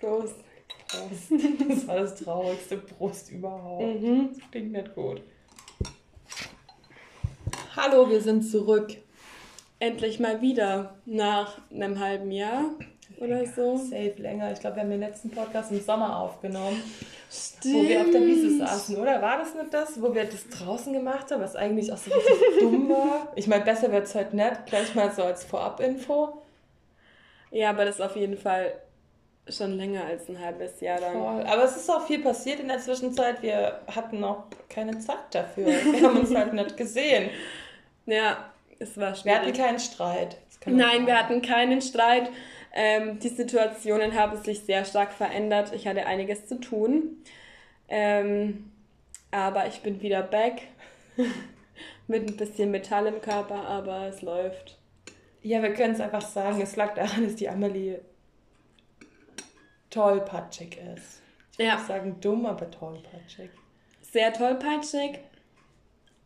Prost. Prost. Das war das traurigste Brust überhaupt. Mhm. Das klingt nicht gut. Hallo, wir sind zurück. Endlich mal wieder nach einem halben Jahr oder so. Safe länger. Ich glaube, wir haben den letzten Podcast im Sommer aufgenommen. Stimmt. Wo wir auf der Wiese saßen, oder? War das nicht das, wo wir das draußen gemacht haben, was eigentlich auch so richtig dumm war? Ich meine, besser wird es heute nicht. Gleich mal so als Vorab-Info. Ja, aber das ist auf jeden Fall schon länger als ein halbes Jahr dann. Voll. Aber es ist auch viel passiert in der Zwischenzeit. Wir hatten noch keine Zeit dafür. Wir haben uns halt nicht gesehen. Ja, es war schwierig. Wir hatten keinen Streit. Nein, wir hatten keinen Streit. Ähm, die Situationen haben sich sehr stark verändert. Ich hatte einiges zu tun. Ähm, aber ich bin wieder back. Mit ein bisschen Metall im Körper, aber es läuft. Ja, wir können es einfach sagen, es lag daran, dass die Amelie tollpatschig ist. Ich ja. würde sagen dumm, aber tollpatschig. Sehr tollpatschig.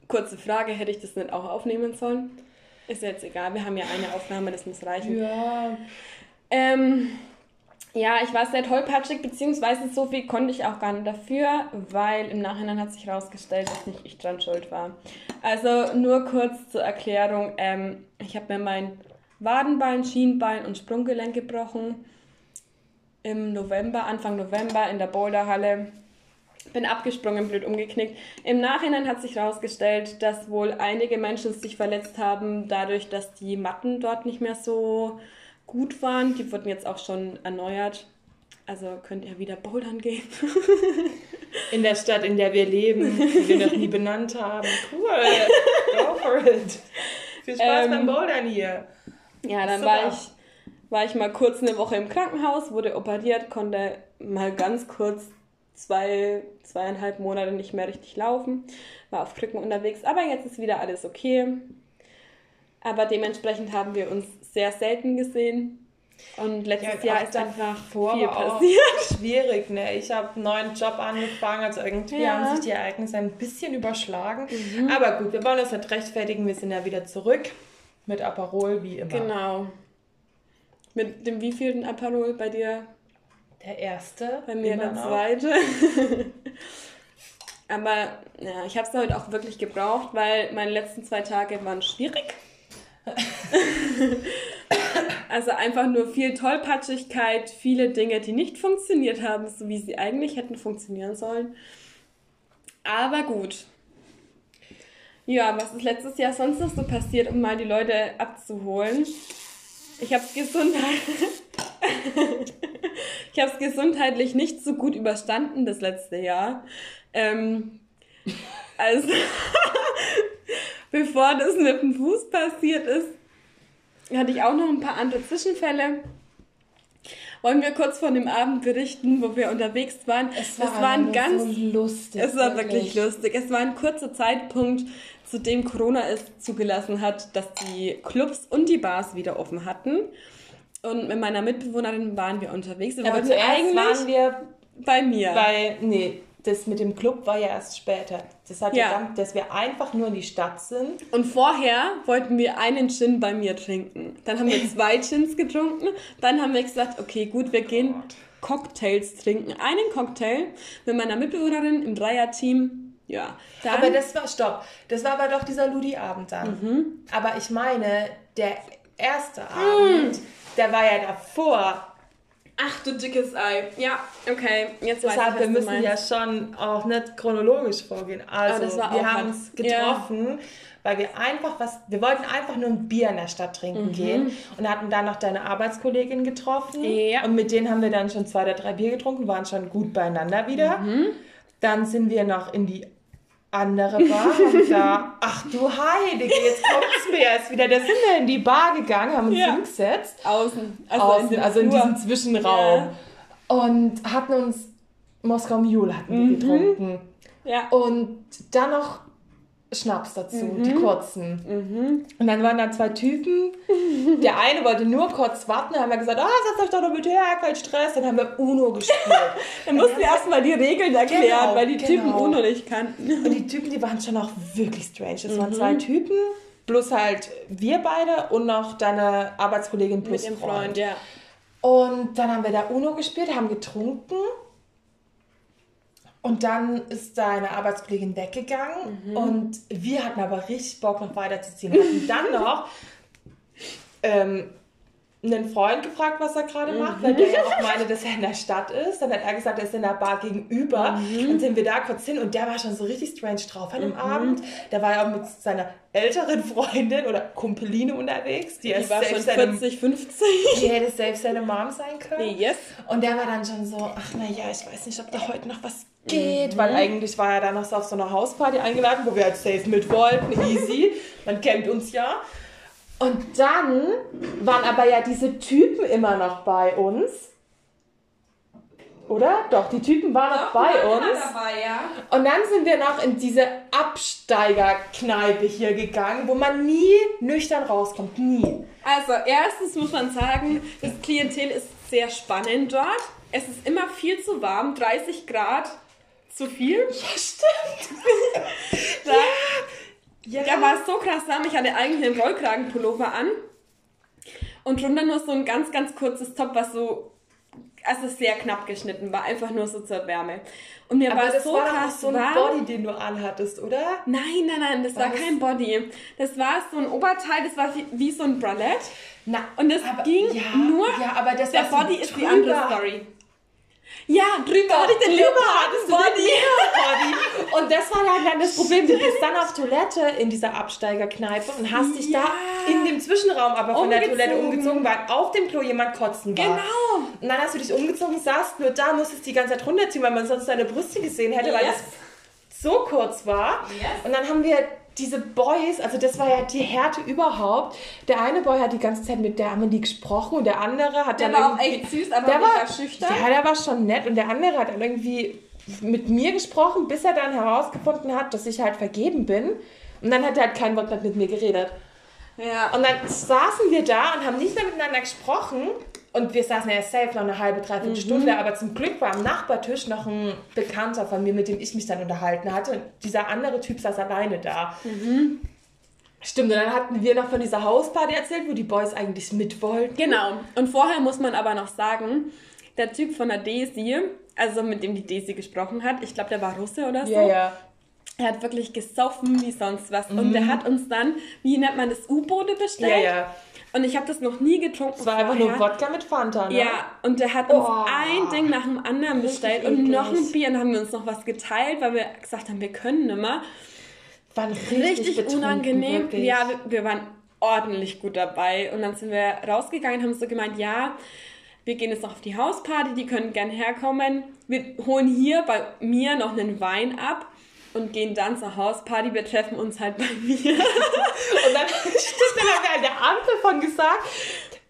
Kurze Frage, hätte ich das nicht auch aufnehmen sollen? Ist jetzt egal, wir haben ja eine Aufnahme, das muss reichen. Ja. Ähm, ja, ich war sehr tollpatschig, beziehungsweise so viel konnte ich auch gar nicht dafür, weil im Nachhinein hat sich herausgestellt, dass nicht ich dran schuld war. Also nur kurz zur Erklärung, ähm, ich habe mir mein Wadenbein, Schienbein und Sprunggelenk gebrochen im November, Anfang November in der Boulderhalle. Bin abgesprungen, blöd umgeknickt. Im Nachhinein hat sich herausgestellt, dass wohl einige Menschen sich verletzt haben, dadurch, dass die Matten dort nicht mehr so gut waren. Die wurden jetzt auch schon erneuert. Also könnt ihr wieder bouldern gehen. in der Stadt, in der wir leben, die wir noch nie benannt haben. Cool. Go for it. Viel Spaß ähm, beim Bouldern hier. Ja, dann war ich, war ich mal kurz eine Woche im Krankenhaus, wurde operiert, konnte mal ganz kurz zwei, zweieinhalb Monate nicht mehr richtig laufen, war auf Krücken unterwegs, aber jetzt ist wieder alles okay. Aber dementsprechend haben wir uns sehr selten gesehen. Und letztes ja, Jahr ist einfach viel passiert. Schwierig, ne? Ich habe einen neuen Job angefangen, also irgendwie ja. haben sich die Ereignisse ein bisschen überschlagen. Mhm. Aber gut, wir wollen uns nicht rechtfertigen, wir sind ja wieder zurück mit Aperol, wie immer. Genau. Mit dem wievielten Aperol bei dir? Der erste. Bei mir der zweite. Aber ja, ich habe es heute auch wirklich gebraucht, weil meine letzten zwei Tage waren schwierig. also einfach nur viel Tollpatschigkeit, viele Dinge, die nicht funktioniert haben, so wie sie eigentlich hätten funktionieren sollen. Aber gut. Ja, was ist letztes Jahr sonst noch so passiert, um mal die Leute abzuholen? Ich habe es Gesundheit. ich habe es gesundheitlich nicht so gut überstanden das letzte Jahr. Ähm, also bevor das mit dem Fuß passiert ist, hatte ich auch noch ein paar andere Zwischenfälle. Wollen wir kurz von dem Abend berichten, wo wir unterwegs waren? Es war, es war ein ganz so lustig. Es war wirklich. wirklich lustig. Es war ein kurzer Zeitpunkt, zu dem Corona es zugelassen hat, dass die Clubs und die Bars wieder offen hatten. Und mit meiner Mitbewohnerin waren wir unterwegs. Wir Aber zuerst eigentlich waren wir bei mir. Bei, nee, das mit dem Club war ja erst später. Das hat ja, damit, dass wir einfach nur in die Stadt sind. Und vorher wollten wir einen Gin bei mir trinken. Dann haben wir zwei Gins getrunken. Dann haben wir gesagt, okay, gut, wir gehen Cocktails trinken. Einen Cocktail mit meiner Mitbewohnerin im Dreierteam. Ja. Dann aber das war, stopp, das war aber doch dieser Ludi-Abend dann. Mhm. Aber ich meine, der erste Abend, mhm. der war ja davor Ach du dickes Ei. Ja, okay. Jetzt Deshalb, weiß ich, wir müssen ja schon auch nicht chronologisch vorgehen. Also, wir haben uns getroffen, ja. weil wir einfach was, wir wollten einfach nur ein Bier in der Stadt trinken mhm. gehen und hatten dann noch deine Arbeitskollegin getroffen. Ja. Und mit denen haben wir dann schon zwei oder drei Bier getrunken, waren schon gut beieinander wieder. Mhm. Dann sind wir noch in die andere Bar haben da, ach du Heilige, jetzt kommt es mir erst wieder. Da sind wir in die Bar gegangen, haben uns ja. hingesetzt. Außen. Also, Außen, in, also in diesem Zwischenraum. Ja. Und hatten uns Moskau Mule hatten wir mhm. getrunken. Ja. Und dann noch Schnaps dazu, mhm. die kurzen. Mhm. Und dann waren da zwei Typen. Der eine wollte nur kurz warten, dann haben wir gesagt, ah, setzt euch doch noch mit her, kein Stress. Dann haben wir Uno gespielt. dann mussten wir erstmal die Regeln erklären, genau, weil die genau. Typen Uno nicht kannten. Und die Typen, die waren schon auch wirklich strange. Es mhm. waren zwei Typen, plus halt wir beide und noch deine Arbeitskollegin plus mit dem Freund. Freund ja. Und dann haben wir da Uno gespielt, haben getrunken. Und dann ist deine Arbeitskollegin weggegangen mhm. und wir hatten aber richtig Bock, noch weiterzuziehen. Hatten dann noch ähm, einen Freund gefragt, was er gerade macht, weil der ja auch meine, dass er in der Stadt ist. Dann hat er gesagt, er ist in der Bar gegenüber. Mhm. Dann sind wir da kurz hin und der war schon so richtig strange drauf an dem mhm. Abend. Der war ja auch mit seiner älteren Freundin oder Kumpeline unterwegs. Die, die war schon 40, 50. Die hätte selbst seine Mom sein können. Yes. Und der war dann schon so, ach naja, ich weiß nicht, ob da heute noch was geht, mhm. weil eigentlich war er dann noch so auf so einer Hausparty eingeladen, wo wir halt safe mit wollten, easy. Man kennt uns ja. Und dann waren aber ja diese Typen immer noch bei uns. Oder? Doch, die Typen waren Doch, noch bei uns. Dabei, ja. Und dann sind wir noch in diese Absteigerkneipe hier gegangen, wo man nie nüchtern rauskommt. Nie. Also, erstens muss man sagen, das Klientel ist sehr spannend dort. Es ist immer viel zu warm, 30 Grad zu viel. Ja, stimmt. da, ja. Ja. Der war so krass warm. Ich hatte eigentlich einen Rollkragenpullover an. Und drunter nur so ein ganz, ganz kurzes Top, was so, also sehr knapp geschnitten war. Einfach nur so zur Wärme. Und mir Aber war das so war krass so ein warm. Body, den du anhattest, oder? Nein, nein, nein, das was? war kein Body. Das war so ein Oberteil, das war wie, wie so ein Bralette. Na, und das ging ja, nur. Ja, aber das der Body ist die andere Story. Ja, drüber hatte ich den Leoparden-Body. Body. Und das war dann das Problem. Du bist dann auf Toilette in dieser Absteigerkneipe und hast dich ja. da in dem Zwischenraum aber von umgezogen. der Toilette umgezogen, weil auf dem Klo jemand kotzen war. Genau. Und dann hast du dich umgezogen, saßt nur da, musstest die ganze Zeit runterziehen, weil man sonst deine Brüste gesehen hätte, yes. weil das so kurz war. Yes. Und dann haben wir diese Boys, also das war ja die Härte überhaupt. Der eine Boy hat die ganze Zeit mit der Amelie gesprochen und der andere hat der dann war auch echt süß, aber der war schüchtern. Ja, der war schon nett und der andere hat dann irgendwie mit mir gesprochen, bis er dann herausgefunden hat, dass ich halt vergeben bin. Und dann hat er halt kein Wort mehr mit mir geredet. Ja. Und dann saßen wir da und haben nicht mehr miteinander gesprochen. Und wir saßen ja safe noch eine halbe, dreiviertel mhm. Stunde, aber zum Glück war am Nachbartisch noch ein Bekannter von mir, mit dem ich mich dann unterhalten hatte. Und dieser andere Typ saß alleine da. Mhm. Stimmt, und dann hatten wir noch von dieser Hausparty erzählt, wo die Boys eigentlich mit wollten. Genau. Und vorher muss man aber noch sagen, der Typ von der Daisy, also mit dem die Daisy gesprochen hat, ich glaube, der war Russe oder so. Ja, ja. Er hat wirklich gesoffen wie sonst was. Mhm. Und der hat uns dann, wie nennt man das, U-Boote bestellt. Ja, ja. Und ich habe das noch nie getrunken. Es war vorher. einfach nur Wodka mit Fanta, ne? Ja, und der hat uns oh, ein Ding nach dem anderen bestellt und noch ein Bier. Und dann haben wir uns noch was geteilt, weil wir gesagt haben, wir können nimmer. Waren richtig, richtig unangenehm. Wirklich. Ja, wir, wir waren ordentlich gut dabei. Und dann sind wir rausgegangen und haben so gemeint, ja, wir gehen jetzt noch auf die Hausparty, die können gern herkommen. Wir holen hier bei mir noch einen Wein ab und gehen dann zur Hausparty. Wir treffen uns halt bei mir. und dann, dann haben wir an der Ampel von gesagt,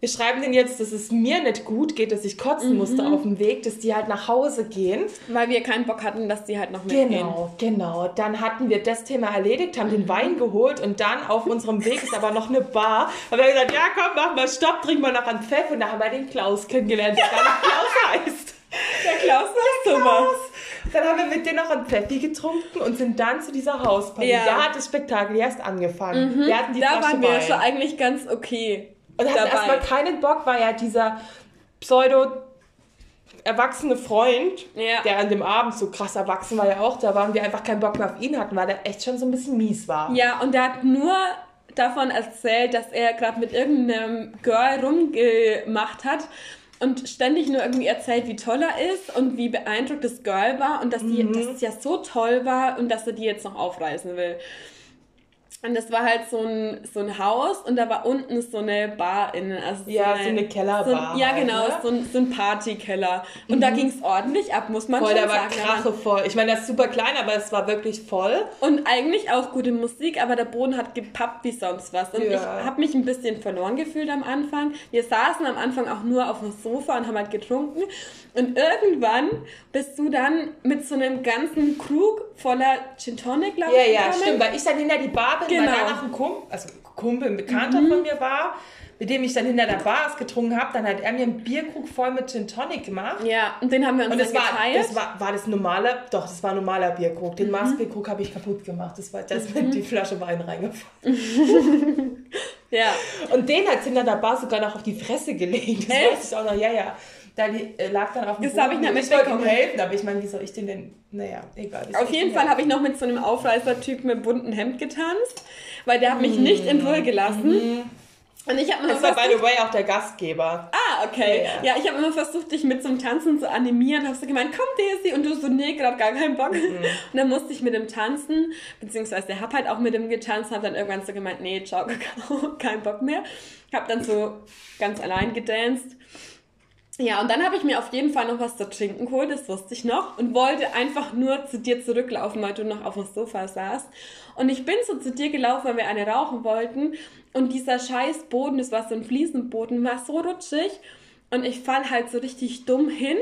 wir schreiben denen jetzt, dass es mir nicht gut geht, dass ich kotzen mhm. musste auf dem Weg, dass die halt nach Hause gehen. Weil wir keinen Bock hatten, dass die halt noch mitgehen. Genau, genau. Dann hatten wir das Thema erledigt, haben den Wein geholt und dann auf unserem Weg ist aber noch eine Bar. Und wir haben gesagt, ja komm, mach mal Stopp, trink mal noch einen Pfeff. Und da haben wir den Klaus kennengelernt, der gar nicht Klaus heißt. Der Klaus ist sowas. Dann haben wir mit denen noch ein Pfeffi getrunken und sind dann zu dieser Hausparty. Ja. Da hat das Spektakel erst angefangen. Mhm. Wir hatten die da Flasche waren wir Wein. schon eigentlich ganz okay. Und hatten erstmal keinen Bock, weil ja dieser Pseudo erwachsene Freund, ja. der an dem Abend so krass erwachsen war ja auch, da waren wir einfach keinen Bock mehr auf ihn hatten, weil er echt schon so ein bisschen mies war. Ja, und der hat nur davon erzählt, dass er gerade mit irgendeinem Girl rumgemacht hat und ständig nur irgendwie erzählt, wie toll er ist und wie beeindruckt das Girl war und dass, die, mhm. dass es ja so toll war und dass er die jetzt noch aufreißen will. Und das war halt so ein, so ein Haus und da war unten so eine Bar innen. Also ja, so eine, so eine Kellerbar. So ja, halt, genau, ne? so ein, so ein Partykeller. Und mhm. da ging es ordentlich ab, muss man voll, schon sagen. Voll, da war Krache voll. Ich meine, das ist super klein, aber es war wirklich voll. Und eigentlich auch gute Musik, aber der Boden hat gepappt wie sonst was. Und ja. ich habe mich ein bisschen verloren gefühlt am Anfang. Wir saßen am Anfang auch nur auf dem Sofa und haben halt getrunken. Und irgendwann bist du dann mit so einem ganzen Krug voller Gin Tonic, glaube ich, Ja, ja, stimmt, weil ich dann hinter die Bar bin, genau. weil danach ein Kumpel, also Kumpel, ein Bekannter mhm. von mir war, mit dem ich dann hinter der Bar getrunken habe, dann hat er mir einen Bierkrug voll mit Gin Tonic gemacht. Ja, und den haben wir uns und das dann war, geteilt. Das war, war das normale, doch, das war ein normaler Bierkrug. Den mhm. Maßbierkrug habe ich kaputt gemacht. Das war das mhm. mit die Flasche Wein reingefallen. Ja. Und den hat Cinder da Bar sogar noch auf die Fresse gelegt. Das Echt? weiß ich auch noch, ja, ja. Da äh, lag dann auf dem das habe ich nicht mitbekommen. Ihm helfen, aber ich meine, wie soll ich den denn, naja, egal. Auf jeden Fall habe ich noch mit so einem Aufreißer-Typ mit bunten Hemd getanzt, weil der hat mich mhm. nicht in Ruhe gelassen. Mhm. Und ich habe Das war, by the way, auch der Gastgeber. Ah, okay. Ja, ja ich habe immer versucht, dich mit zum Tanzen zu animieren. Hast du gemeint, komm, Daisy. Und du so, nee, gerade gar keinen Bock. Mhm. Und dann musste ich mit dem tanzen, beziehungsweise der hab halt auch mit dem getanzt, hat dann irgendwann so gemeint, nee, ciao, kein Bock mehr. Hab dann so ganz allein gedanced. Ja, und dann habe ich mir auf jeden Fall noch was zu trinken geholt, das wusste ich noch, und wollte einfach nur zu dir zurücklaufen, weil du noch auf dem Sofa saßt. Und ich bin so zu dir gelaufen, weil wir eine rauchen wollten. Und dieser scheiß Boden, das war so ein Fliesenboden, war so rutschig. Und ich fall halt so richtig dumm hin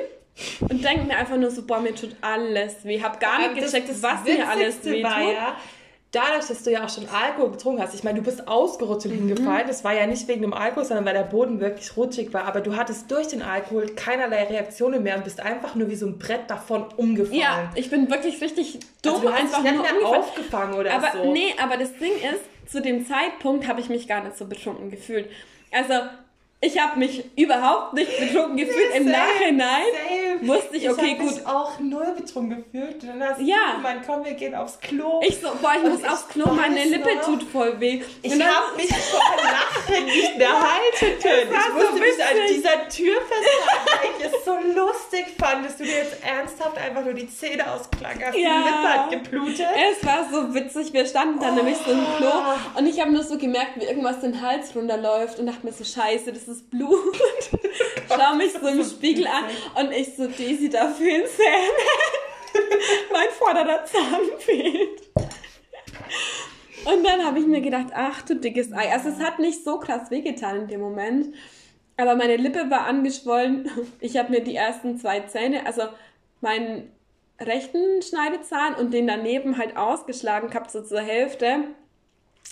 und denke mir einfach nur so, boah, mir tut alles weh. Hab gar nicht gecheckt, was mir alles weh tut. Ja, dadurch, dass du ja auch schon Alkohol getrunken hast, ich meine, du bist ausgerutscht und mhm. hingefallen, das war ja nicht wegen dem Alkohol, sondern weil der Boden wirklich rutschig war, aber du hattest durch den Alkohol keinerlei Reaktionen mehr und bist einfach nur wie so ein Brett davon umgefallen. Ja, ich bin wirklich richtig dumm also du hast einfach dich nicht mehr aufgefangen oder aber, so. Nee, aber das Ding ist, zu dem Zeitpunkt habe ich mich gar nicht so betrunken gefühlt. Also ich habe mich überhaupt nicht betrunken gefühlt. Im Nachhinein same. wusste ich, okay, ich gut. Ich auch null betrunken gefühlt. dann hast ja. du gemeint, komm, wir gehen aufs Klo. Ich so, boah, ich muss aufs Klo, meine Lippe noch. tut voll weh. Ich habe mich vor Lachen nicht mehr halten können. Ich musste so mich an dieser Tür festhalten, weil ich es so lustig fand, dass du dir jetzt ernsthaft einfach nur die Zähne ausklangerst. Ja. Die Lippe hat geblutet. Es war so witzig. Wir standen dann oh. nämlich so im Klo und ich habe nur so gemerkt, wie irgendwas den Hals runterläuft und dachte mir so, scheiße, das ist Blut. Schau mich so im Spiegel an und ich so, Daisy, da fehlen Zähne. mein vorderer Zahn fehlt. Und dann habe ich mir gedacht, ach du dickes Ei. Also es hat nicht so krass wehgetan in dem Moment. Aber meine Lippe war angeschwollen. Ich habe mir die ersten zwei Zähne, also meinen rechten Schneidezahn und den daneben halt ausgeschlagen gehabt, so zur Hälfte.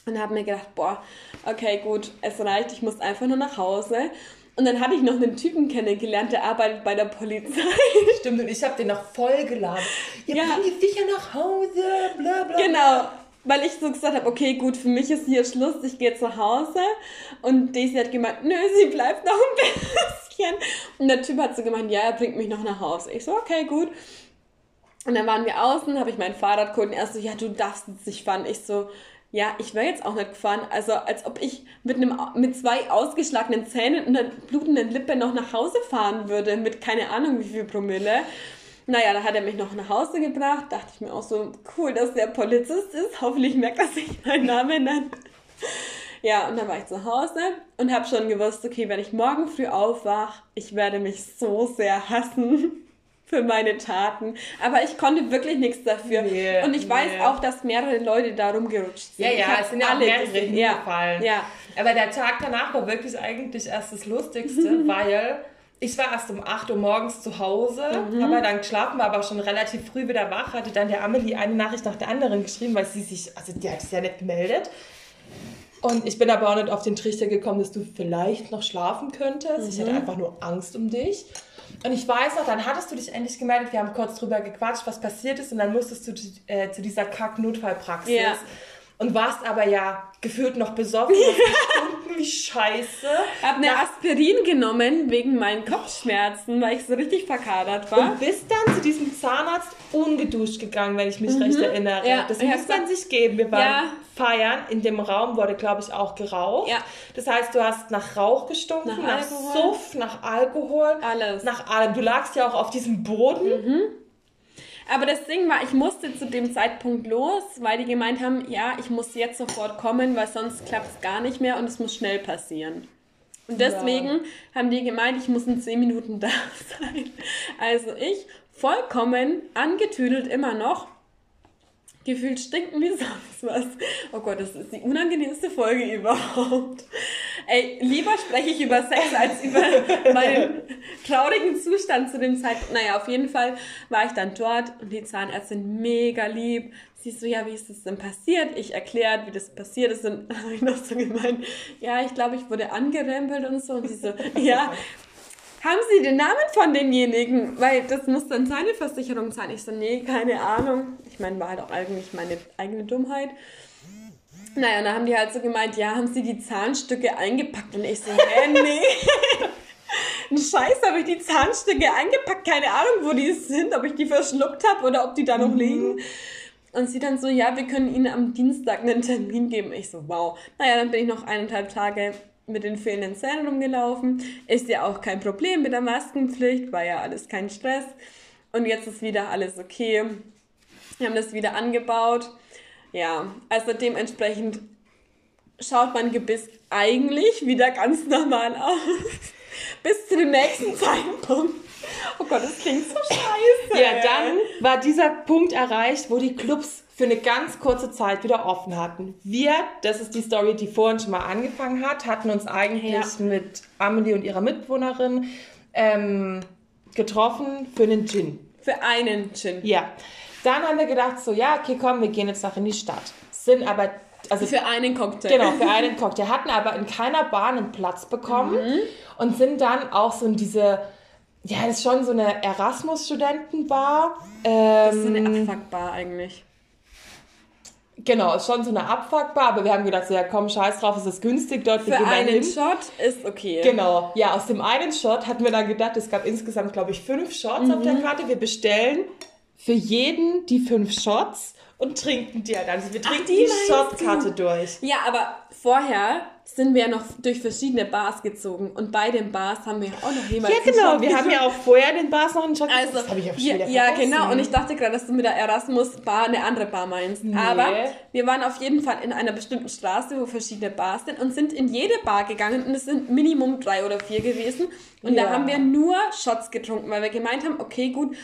Und habe mir gedacht, boah, okay, gut, es reicht, ich muss einfach nur nach Hause. Und dann hatte ich noch einen Typen kennengelernt, der arbeitet bei der Polizei. Stimmt, und ich habe den noch voll geladen. Ihr ja. bringt sicher nach Hause, bla bla. Genau, weil ich so gesagt habe, okay, gut, für mich ist hier Schluss, ich gehe zu Hause. Und Daisy hat gemeint, nö, sie bleibt noch ein bisschen. Und der Typ hat so gemeint, ja, er bringt mich noch nach Hause. Ich so, okay, gut. Und dann waren wir außen, habe ich mein Fahrrad geholt und er so, ja, du darfst jetzt nicht fahren. Ich so, ja, ich wäre jetzt auch nicht gefahren. Also als ob ich mit, einem, mit zwei ausgeschlagenen Zähnen und einer blutenden Lippe noch nach Hause fahren würde, mit keine Ahnung wie viel Promille. Naja, da hat er mich noch nach Hause gebracht. Dachte ich mir auch so, cool, dass der Polizist ist. Hoffentlich merkt er sich meinen Namen dann. Ja, und dann war ich zu Hause und habe schon gewusst, okay, wenn ich morgen früh aufwache, ich werde mich so sehr hassen für meine Taten. Aber ich konnte wirklich nichts dafür. Nee, und ich nee. weiß auch, dass mehrere Leute da rumgerutscht sind. Ja, ja, es sind ja alle mehrere hingefallen. Ja. Aber der Tag danach war wirklich eigentlich erst das Lustigste, weil ich war erst um 8 Uhr morgens zu Hause, mhm. aber dann geschlafen, war aber schon relativ früh wieder wach, hatte dann der Amelie eine Nachricht nach der anderen geschrieben, weil sie sich, also die hat sich ja nicht gemeldet. Und ich bin aber auch nicht auf den Trichter gekommen, dass du vielleicht noch schlafen könntest. Mhm. Ich hatte mhm. einfach nur Angst um dich. Und ich weiß noch, dann hattest du dich endlich gemeldet, wir haben kurz drüber gequatscht, was passiert ist und dann musstest du äh, zu dieser Kack-Notfallpraxis. Ja. Und warst aber ja gefühlt noch besoffen. wie scheiße. Ich habe eine Aspirin genommen wegen meinen Kopfschmerzen, weil ich so richtig verkadert war. Und bist dann zu diesem Zahnarzt ungeduscht gegangen, wenn ich mich mhm. recht erinnere. Ja, das muss man sich geben. Wir waren ja. feiern. In dem Raum wurde, glaube ich, auch geraucht. Ja. Das heißt, du hast nach Rauch gestunken, nach, nach Suff, nach Alkohol. Alles. Nach allem. Du lagst ja auch auf diesem Boden. Mhm. Aber das Ding war, ich musste zu dem Zeitpunkt los, weil die gemeint haben, ja, ich muss jetzt sofort kommen, weil sonst klappt es gar nicht mehr und es muss schnell passieren. Und deswegen ja. haben die gemeint, ich muss in zehn Minuten da sein. Also ich vollkommen angetüdelt immer noch gefühlt stinken wie sonst was. Oh Gott, das ist die unangenehmste Folge überhaupt. Ey, lieber spreche ich über Sex als über meinen traurigen Zustand zu dem Zeitpunkt. Naja, auf jeden Fall war ich dann dort und die Zahnärztin mega lieb. Sie so, ja, wie ist das denn passiert? Ich erklärt, wie das passiert ist und habe ich noch so gemeint, ja, ich glaube, ich wurde angerempelt und so. Und sie so, ja, haben Sie den Namen von demjenigen? Weil das muss dann seine Versicherung sein. Ich so, nee, keine Ahnung. Ich meine, war halt auch eigentlich meine eigene Dummheit. Naja, und dann haben die halt so gemeint, ja, haben sie die Zahnstücke eingepackt? Und ich so, hä, nee. Ein Scheiß, habe ich die Zahnstücke eingepackt, keine Ahnung, wo die sind, ob ich die verschluckt habe oder ob die da noch mhm. liegen. Und sie dann so, ja, wir können Ihnen am Dienstag einen Termin geben. Ich so, wow. Naja, dann bin ich noch eineinhalb Tage mit den fehlenden Zähnen rumgelaufen. Ist ja auch kein Problem mit der Maskenpflicht, war ja alles kein Stress. Und jetzt ist wieder alles okay. Wir haben das wieder angebaut. Ja, also dementsprechend schaut mein Gebiss eigentlich wieder ganz normal aus. Bis zu dem nächsten Zeitpunkt. Oh Gott, das klingt so scheiße. Ja, dann war dieser Punkt erreicht, wo die Clubs für eine ganz kurze Zeit wieder offen hatten. Wir, das ist die Story, die vorhin schon mal angefangen hat, hatten uns eigentlich ja. mit Amelie und ihrer Mitbewohnerin ähm, getroffen für einen Gin. Für einen Gin. Ja. Dann haben wir gedacht, so, ja, okay, komm, wir gehen jetzt noch in die Stadt. Sind aber also für einen Cocktail. Genau, für einen Cocktail. Hatten aber in keiner Bahn einen Platz bekommen mhm. und sind dann auch so in diese, ja, das ist schon so eine Erasmus-Studentenbar. Ähm, das ist so eine ähm, Abfuckbar eigentlich. Genau, ist schon so eine Abfuckbar, aber wir haben gedacht, so, ja komm, scheiß drauf, es ist günstig dort. Für einen hin. Shot ist okay. Genau, ja, aus dem einen Shot hatten wir dann gedacht, es gab insgesamt, glaube ich, fünf Shots mhm. auf der mhm. Karte. Wir bestellen für jeden die fünf Shots und trinken die halt. Also wir trinken Ach, die, die Shotkarte durch. Ja, aber vorher sind wir ja noch durch verschiedene Bars gezogen und bei den Bars haben wir auch noch jemanden. Ja, genau, wir haben ja auch vorher den Bars noch einen Shot also, Das habe ich auch schon ja, ja, genau. Und ich dachte gerade, dass du mit der Erasmus-Bar eine andere Bar meinst. Nee. Aber wir waren auf jeden Fall in einer bestimmten Straße, wo verschiedene Bars sind und sind in jede Bar gegangen und es sind Minimum drei oder vier gewesen. Und ja. da haben wir nur Shots getrunken, weil wir gemeint haben, okay, gut,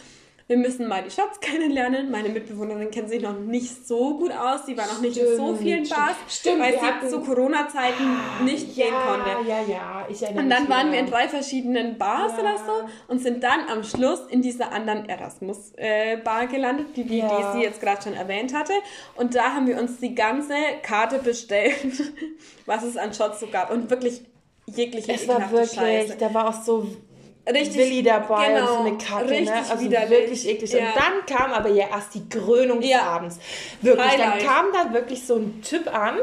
wir müssen mal die Shots kennenlernen. Meine Mitbewohnerin kennt sich noch nicht so gut aus. Sie war noch nicht stimmt, in so vielen Bars, stimmt, weil sie zu Corona-Zeiten ah, nicht ja, gehen konnte. Ja, ja, ich erinnere Und dann waren wir in drei verschiedenen Bars ja. oder so und sind dann am Schluss in dieser anderen Erasmus-Bar gelandet, die, die, ja. die sie jetzt gerade schon erwähnt hatte. Und da haben wir uns die ganze Karte bestellt, was es an Shots so gab. Und wirklich jegliche Es war wirklich, Scheiße. da war auch so richtig, Willi dabei genau, und so eine Kacke, ne? Also wirklich eklig. Ja. Und dann kam aber ja erst die Krönung des ja. Abends. Wirklich, Highlight. dann kam da wirklich so ein Typ an,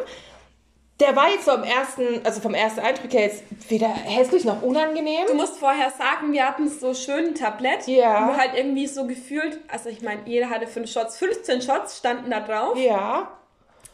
der war jetzt so am ersten, also vom ersten Eindruck her jetzt weder hässlich noch unangenehm. Du musst vorher sagen, wir hatten so schön ein Tablett, ja. wo halt irgendwie so gefühlt, also ich meine, jeder hatte fünf Shots, 15 Shots standen da drauf. Ja.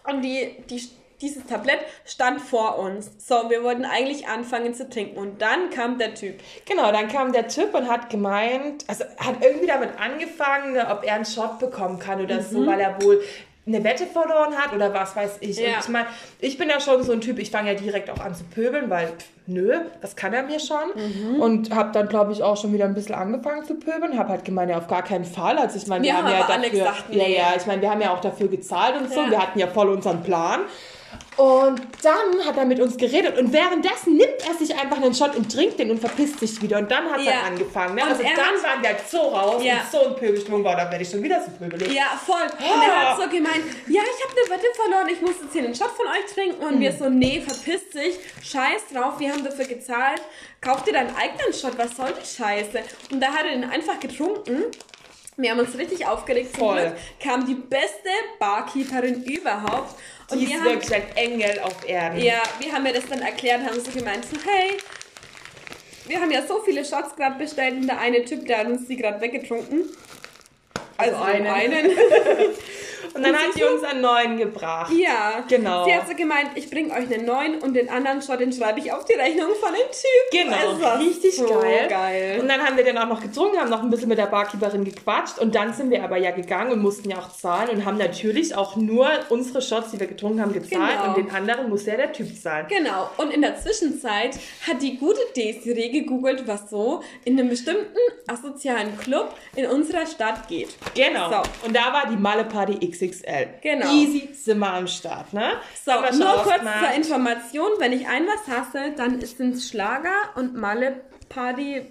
Und die, die dieses Tablett stand vor uns. So, wir wollten eigentlich anfangen zu trinken. Und dann kam der Typ. Genau, dann kam der Typ und hat gemeint, also hat irgendwie damit angefangen, ob er einen Shot bekommen kann oder mhm. so, weil er wohl eine Wette verloren hat oder was weiß ich. Ja. Und ich meine, ich bin ja schon so ein Typ, ich fange ja direkt auch an zu pöbeln, weil pff, nö, was kann er mir schon? Mhm. Und habe dann, glaube ich, auch schon wieder ein bisschen angefangen zu pöbeln. Habe halt gemeint, ja, auf gar keinen Fall. Also ich meine, wir, wir haben, haben ja dafür, gesagt, nee. ja, ja, ich meine, wir haben ja auch dafür gezahlt und so. Ja. Wir hatten ja voll unseren Plan. Und dann hat er mit uns geredet und währenddessen nimmt er sich einfach einen Shot und trinkt den und verpisst sich wieder. Und dann hat ja. er angefangen. Ne? Also dann waren wir so raus ja. und so ein Pöbelschwung war, dann werde ich schon wieder so pöbelig. Ja, voll. Und er hat so gemeint, ja, ich habe eine Wette verloren, ich muss jetzt hier einen Shot von euch trinken. Und mhm. wir so, nee, verpisst sich, scheiß drauf, wir haben dafür gezahlt. Kauf dir deinen eigenen Shot, was soll die Scheiße? Und da hat er den einfach getrunken. Wir haben uns richtig aufgeregt. Voll. Zum Glück kam die beste Barkeeperin überhaupt und die ist haben, wirklich ein Engel auf Erden. Ja, wir haben mir das dann erklärt, haben so gemeint, so, hey, wir haben ja so viele Shots gerade bestellt und der eine Typ, der hat uns die gerade weggetrunken. Also, also einen. einen. Und dann und hat sie uns einen neuen gebracht. Ja. Genau. Sie hat so gemeint, ich bringe euch einen neuen und den anderen Shot, den schreibe ich auf die Rechnung von dem Typ. Genau. Richtig so geil. geil. Und dann haben wir den auch noch getrunken, haben noch ein bisschen mit der Barkeeperin gequatscht und dann sind wir aber ja gegangen und mussten ja auch zahlen und haben natürlich auch nur unsere Shots, die wir getrunken haben, gezahlt genau. und den anderen muss ja der Typ zahlen. Genau. Und in der Zwischenzeit hat die gute Desiree gegoogelt, was so in einem bestimmten asozialen Club in unserer Stadt geht. Genau. So. Und da war die Malle Party XX XXL. Genau. Easy sind wir am Start, ne? So, nur kurz zur Information, wenn ich ein was hasse, dann sind es Schlager und Malle Party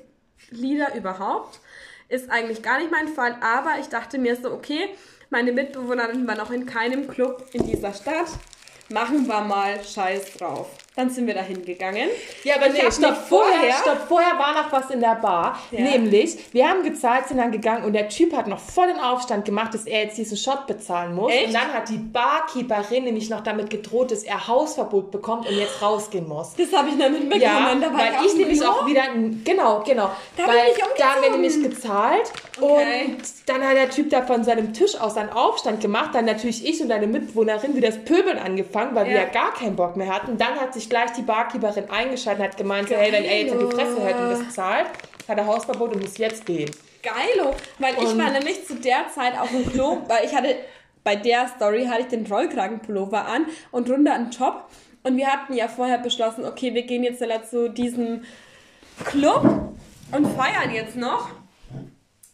Lieder überhaupt. Ist eigentlich gar nicht mein Fall, aber ich dachte mir so, okay, meine Mitbewohnerin war noch in keinem Club in dieser Stadt. Machen wir mal Scheiß drauf. Dann sind wir da hingegangen. Ja, aber nee, stopp, vorher, stopp, vorher war noch was in der Bar. Ja. Nämlich, wir haben gezahlt, sind dann gegangen und der Typ hat noch voll den Aufstand gemacht, dass er jetzt diesen Shot bezahlen muss. Echt? Und dann hat die Barkeeperin nämlich noch damit gedroht, dass er Hausverbot bekommt und jetzt rausgehen muss. Das habe ich dann mitbekommen. Ja, da weil ich, ich nämlich auch wieder, genau, genau. Da, weil, da haben wir nämlich gezahlt okay. und dann hat der Typ da von seinem Tisch aus einen Aufstand gemacht. Dann natürlich ich und deine Mitbewohnerin wie das Pöbeln angefangen, weil ja. wir ja gar keinen Bock mehr hatten. Dann hat sich sich gleich die Barkeeperin eingeschaltet und hat gemeint, Geilo. hey, wenn er jetzt in die Fresse hört und das zahlt, hat er Hausverbot und muss jetzt gehen. Geilo, weil und ich war nämlich zu der Zeit auf dem Klo, weil ich hatte, bei der Story hatte ich den Rollkragenpullover an und runter einen Top und wir hatten ja vorher beschlossen, okay, wir gehen jetzt zu diesem Club und feiern jetzt noch.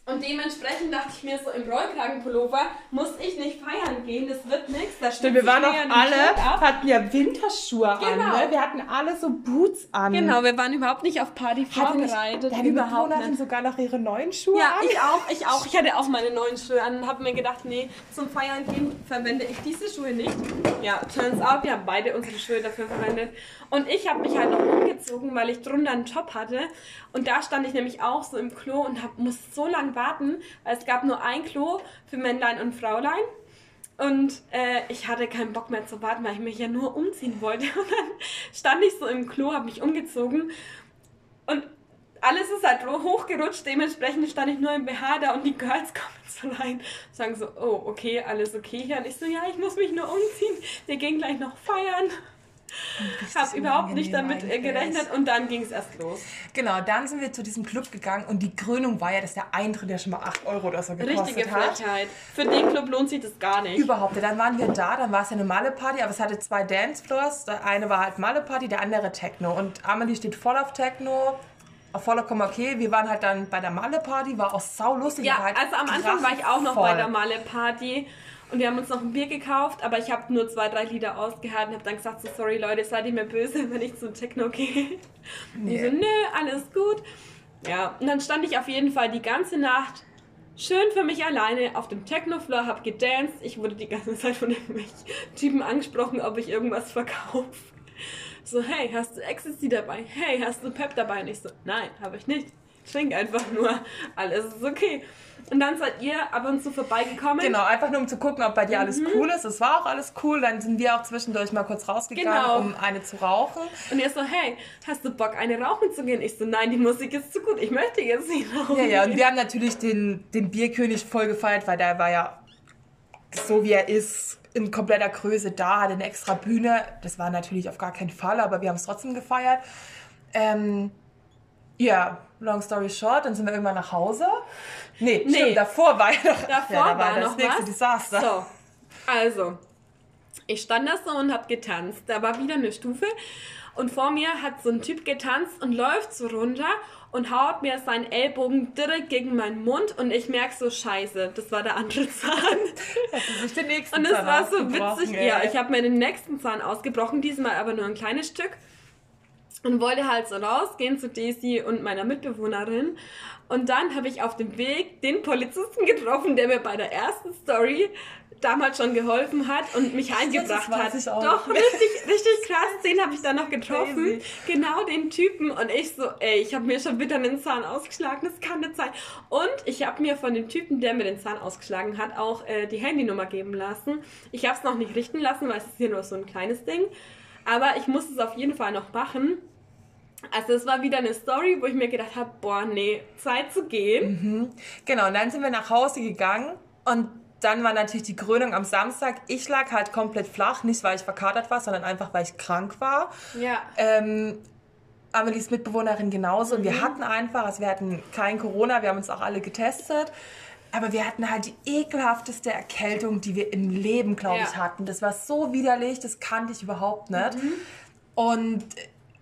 Und dementsprechend dachte ich mir so, im Rollkragenpullover muss ich nicht feiern gehen, das wird nichts. Da Stimmt, wir waren auch alle, hatten ja Winterschuhe genau. an, ne? Wir hatten alle so Boots an. Genau, wir waren überhaupt nicht auf Party vorbereitet. Deine überhaupt nicht. sogar noch ihre neuen Schuhe ja, an. Ja, ich auch, ich auch. Ich hatte auch meine neuen Schuhe an und habe mir gedacht, nee, zum Feiern gehen verwende ich diese Schuhe nicht. Ja, turns out, wir haben beide unsere Schuhe dafür verwendet. Und ich habe mich halt noch umgezogen, weil ich drunter einen Top hatte. Und da stand ich nämlich auch so im Klo und hab, musste so lange warten, weil es gab nur ein Klo für Männlein und Fraulein. Und äh, ich hatte keinen Bock mehr zu warten, weil ich mich ja nur umziehen wollte. Und dann stand ich so im Klo, habe mich umgezogen und alles ist halt hochgerutscht. Dementsprechend stand ich nur im BH da und die Girls kommen so rein sagen so, oh, okay, alles okay hier. Und ich so, ja, ich muss mich nur umziehen. Wir gehen gleich noch feiern. Habe überhaupt nicht damit äh, gerechnet und dann ging es erst los. Genau, dann sind wir zu diesem Club gegangen und die Krönung war ja, dass der Eintritt ja schon mal 8 Euro oder so gekostet Richtige hat. Frechheit. Für den Club lohnt sich das gar nicht. Überhaupt. Dann waren wir da, dann war es ja eine Malle-Party, aber es hatte zwei Dancefloors. Der eine war halt Malle-Party, der andere Techno. Und Amelie steht voll auf Techno vollkommen okay. Wir waren halt dann bei der Malle-Party, war auch sau lustig. Ja, halt also am Anfang war ich auch noch voll. bei der Malle-Party und wir haben uns noch ein Bier gekauft, aber ich habe nur zwei, drei Lieder ausgehalten und habe dann gesagt, so, sorry Leute, seid ihr mir böse, wenn ich zum Techno gehe? Nee. Die so, nö, alles gut. Ja, und dann stand ich auf jeden Fall die ganze Nacht schön für mich alleine auf dem Techno-Floor, habe gedanced. Ich wurde die ganze Zeit von irgendwelchen Typen angesprochen, ob ich irgendwas verkaufe. So, hey, hast du Ecstasy dabei? Hey, hast du Pep dabei? Und ich so, nein, habe ich nicht. Ich trinke einfach nur. Alles ist okay. Und dann seid ihr ab und zu vorbeigekommen. Genau, einfach nur um zu gucken, ob bei dir alles mhm. cool ist. Es war auch alles cool. Dann sind wir auch zwischendurch mal kurz rausgegangen, genau. um eine zu rauchen. Und ihr so, hey, hast du Bock, eine rauchen zu gehen? Ich so, nein, die Musik ist zu gut. Ich möchte jetzt nicht rauchen. Ja, ja, und wir haben natürlich den, den Bierkönig voll gefeiert, weil der war ja so, wie er ist, in kompletter Größe da, hatte eine extra Bühne. Das war natürlich auf gar keinen Fall, aber wir haben es trotzdem gefeiert. Ähm, ja, long story short, dann sind wir irgendwann nach Hause. Nee, nee. Stimmt, davor war ja noch, davor ja, da war, war das nächste was? Desaster. So, also, ich stand da so und hab getanzt. Da war wieder eine Stufe und vor mir hat so ein Typ getanzt und läuft so runter und haut mir seinen Ellbogen direkt gegen meinen Mund und ich merk so Scheiße, das war der andere Zahn. Hast du sich den nächsten und es war so witzig. Ey. Ja, ich habe mir den nächsten Zahn ausgebrochen, diesmal aber nur ein kleines Stück und wollte halt so rausgehen zu Daisy und meiner Mitbewohnerin. Und dann habe ich auf dem Weg den Polizisten getroffen, der mir bei der ersten Story damals schon geholfen hat und mich eingebracht hat. Doch, richtig, richtig krass. Den habe ich dann noch getroffen. Crazy. Genau den Typen. Und ich so, ey, ich habe mir schon wieder einen Zahn ausgeschlagen. Das kann nicht sein. Und ich habe mir von dem Typen, der mir den Zahn ausgeschlagen hat, auch äh, die Handynummer geben lassen. Ich habe es noch nicht richten lassen, weil es ist hier nur so ein kleines Ding. Aber ich muss es auf jeden Fall noch machen. Also es war wieder eine Story, wo ich mir gedacht habe, boah, nee, Zeit zu gehen. Mhm. Genau, und dann sind wir nach Hause gegangen und dann war natürlich die Krönung am Samstag. Ich lag halt komplett flach, nicht weil ich verkatert war, sondern einfach weil ich krank war. Ja. Ähm, Amelies Mitbewohnerin genauso. Mhm. Und wir mhm. hatten einfach, also wir hatten kein Corona, wir haben uns auch alle getestet. Aber wir hatten halt die ekelhafteste Erkältung, die wir im Leben, glaube ja. ich, hatten. Das war so widerlich, das kannte ich überhaupt nicht. Mhm. Und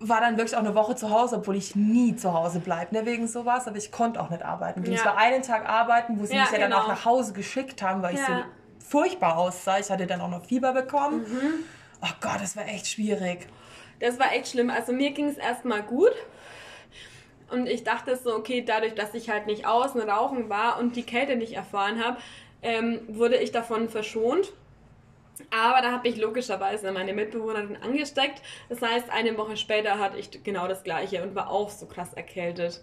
war dann wirklich auch eine Woche zu Hause, obwohl ich nie zu Hause bleibe, ne, wegen sowas. Aber ich konnte auch nicht arbeiten. Ja. Ich war einen Tag arbeiten, wo sie ja, mich ja genau. dann auch nach Hause geschickt haben, weil ja. ich so furchtbar aussah. Ich hatte dann auch noch Fieber bekommen. Mhm. Oh Gott, das war echt schwierig. Das war echt schlimm. Also mir ging es erstmal gut. Und ich dachte so, okay, dadurch, dass ich halt nicht außen rauchen war und die Kälte nicht erfahren habe, ähm, wurde ich davon verschont. Aber da habe ich logischerweise meine Mitbewohnerin angesteckt. Das heißt, eine Woche später hatte ich genau das gleiche und war auch so krass erkältet.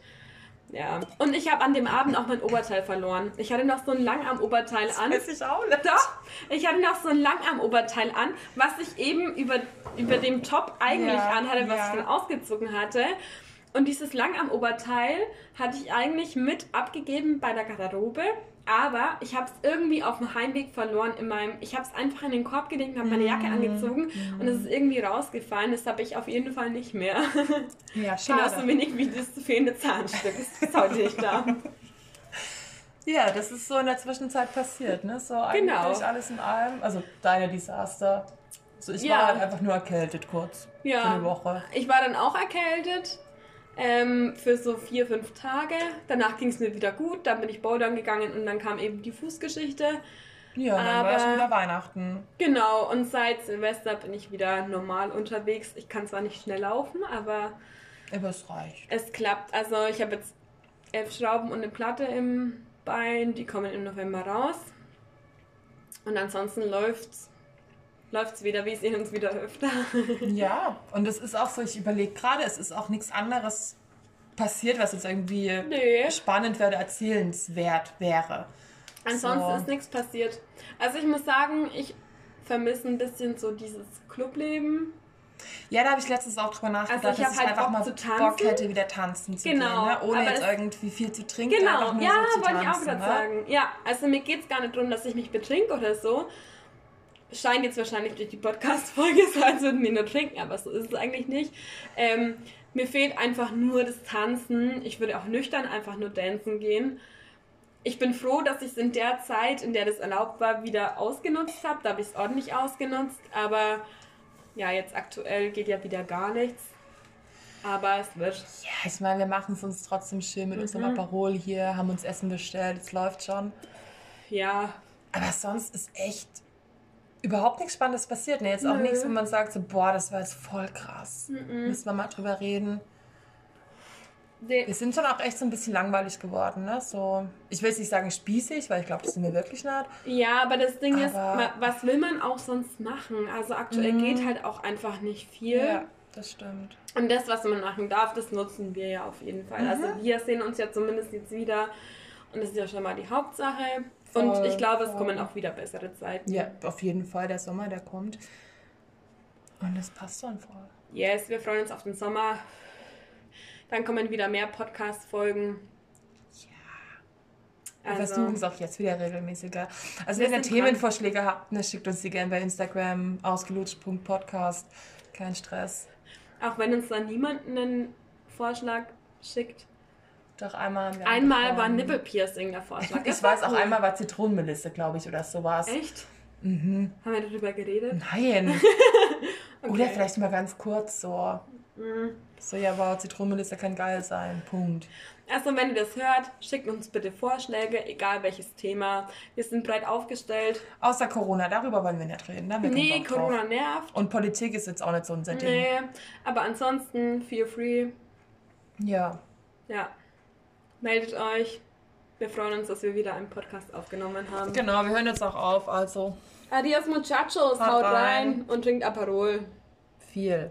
Ja. Und ich habe an dem Abend auch mein Oberteil verloren. Ich hatte noch so ein Langarm-Oberteil an. Das weiß ich auch nicht. Doch. Ich hatte noch so ein Langarm-Oberteil an, was ich eben über, über dem Top eigentlich ja, anhatte, was ja. ich dann ausgezogen hatte. Und dieses Langarm-Oberteil hatte ich eigentlich mit abgegeben bei der Garderobe. Aber ich habe es irgendwie auf dem Heimweg verloren in meinem. Ich habe es einfach in den Korb gelegt und habe meine Jacke mhm. angezogen mm. und es ist irgendwie rausgefallen. Das habe ich auf jeden Fall nicht mehr. Ja, schade. Genauso wenig wie das fehlende Zahnstück. Das ist heute nicht da. Ja, das ist so in der Zwischenzeit passiert, ne? So eigentlich genau. alles in allem. Also deine Desaster. So, ich ja. war halt einfach nur erkältet kurz. Ja. Für eine Woche. Ich war dann auch erkältet ähm, für so vier, fünf Tage. Danach ging es mir wieder gut, dann bin ich bouldern gegangen und dann kam eben die Fußgeschichte. Ja, dann Aber, war schon wieder Weihnachten. Genau, und seit Silvester bin ich wieder normal unterwegs. Ich kann zwar nicht schnell laufen, aber... Aber es reicht. Es klappt. Also ich habe jetzt elf Schrauben und eine Platte im Bein, die kommen im November raus. Und ansonsten läuft's läuft es wieder, wir sehen uns wieder öfter. ja, und es ist auch so, ich überlege gerade, es ist auch nichts anderes passiert, was jetzt irgendwie nee. spannend wäre, erzählenswert wäre. Ansonsten so. ist nichts passiert. Also ich muss sagen, ich vermisse ein bisschen so dieses Clubleben. Ja, da habe ich letztens auch drüber nachgedacht, also ich dass ich halt einfach Bock mal zu. Bock hätte, wieder tanzen zu genau, gehen, ne? ohne jetzt irgendwie viel zu trinken. Genau, ja, so wollte ich auch gerade ne? sagen. Ja, also mir geht es gar nicht darum, dass ich mich betrinke oder so, scheint jetzt wahrscheinlich durch die Podcast-Folge so, als würden wir nur trinken, aber so ist es eigentlich nicht. Ähm, mir fehlt einfach nur das Tanzen. Ich würde auch nüchtern einfach nur tanzen gehen. Ich bin froh, dass ich es in der Zeit, in der das erlaubt war, wieder ausgenutzt habe. Da habe ich es ordentlich ausgenutzt. Aber ja, jetzt aktuell geht ja wieder gar nichts. Aber es wird. Ja, ich meine, wir machen es uns trotzdem schön mit mhm. unserem Aperol hier, haben uns Essen bestellt, es läuft schon. Ja. Aber sonst ist echt überhaupt nichts Spannendes passiert. Ne? Jetzt auch Nö. nichts, wo man sagt, so, boah, das war jetzt voll krass. Mhm. Müssen wir mal drüber reden. Nee. Wir sind schon auch echt so ein bisschen langweilig geworden, ne? So, ich will jetzt nicht sagen spießig, weil ich glaube, das sind wir wirklich nicht. Ja, aber das Ding aber ist, was will man auch sonst machen? Also aktuell mhm. geht halt auch einfach nicht viel. Ja, das stimmt. Und das, was man machen darf, das nutzen wir ja auf jeden Fall. Also mhm. Also wir sehen uns ja zumindest jetzt wieder und das ist ja schon mal die Hauptsache. Voll, und ich glaube, es kommen auch wieder bessere Zeiten. Ja, auf jeden Fall. Der Sommer, der kommt. Und das passt dann voll. Yes, wir freuen uns auf den Sommer. Dann kommen wieder mehr Podcast-Folgen. Ja. Wir also, versuchen es auch jetzt wieder regelmäßiger. Also, wenn ihr Themenvorschläge dran. habt, ne, schickt uns die gerne bei Instagram ausgelutscht.podcast. Kein Stress. Auch wenn uns dann niemand einen Vorschlag schickt. Doch einmal haben wir Einmal war Nippelpiercing der Vorschlag. ich weiß auch, einmal war Zitronenmelisse, glaube ich, oder sowas. Echt? Mhm. Haben wir darüber geredet? Nein. okay. Oder vielleicht mal ganz kurz so. Mhm. So, ja, wow, Zitronenmelisse kann geil sein. Punkt. Also, wenn ihr das hört, schickt uns bitte Vorschläge, egal welches Thema. Wir sind breit aufgestellt. Außer Corona, darüber wollen wir nicht reden. Da nee, Corona nervt. Und Politik ist jetzt auch nicht so ein Setting. Nee, aber ansonsten, feel free. Ja. Ja meldet euch. Wir freuen uns, dass wir wieder einen Podcast aufgenommen haben. Genau, wir hören jetzt auch auf, also. Adios muchachos, haut, haut rein. rein und trinkt Aperol. Viel.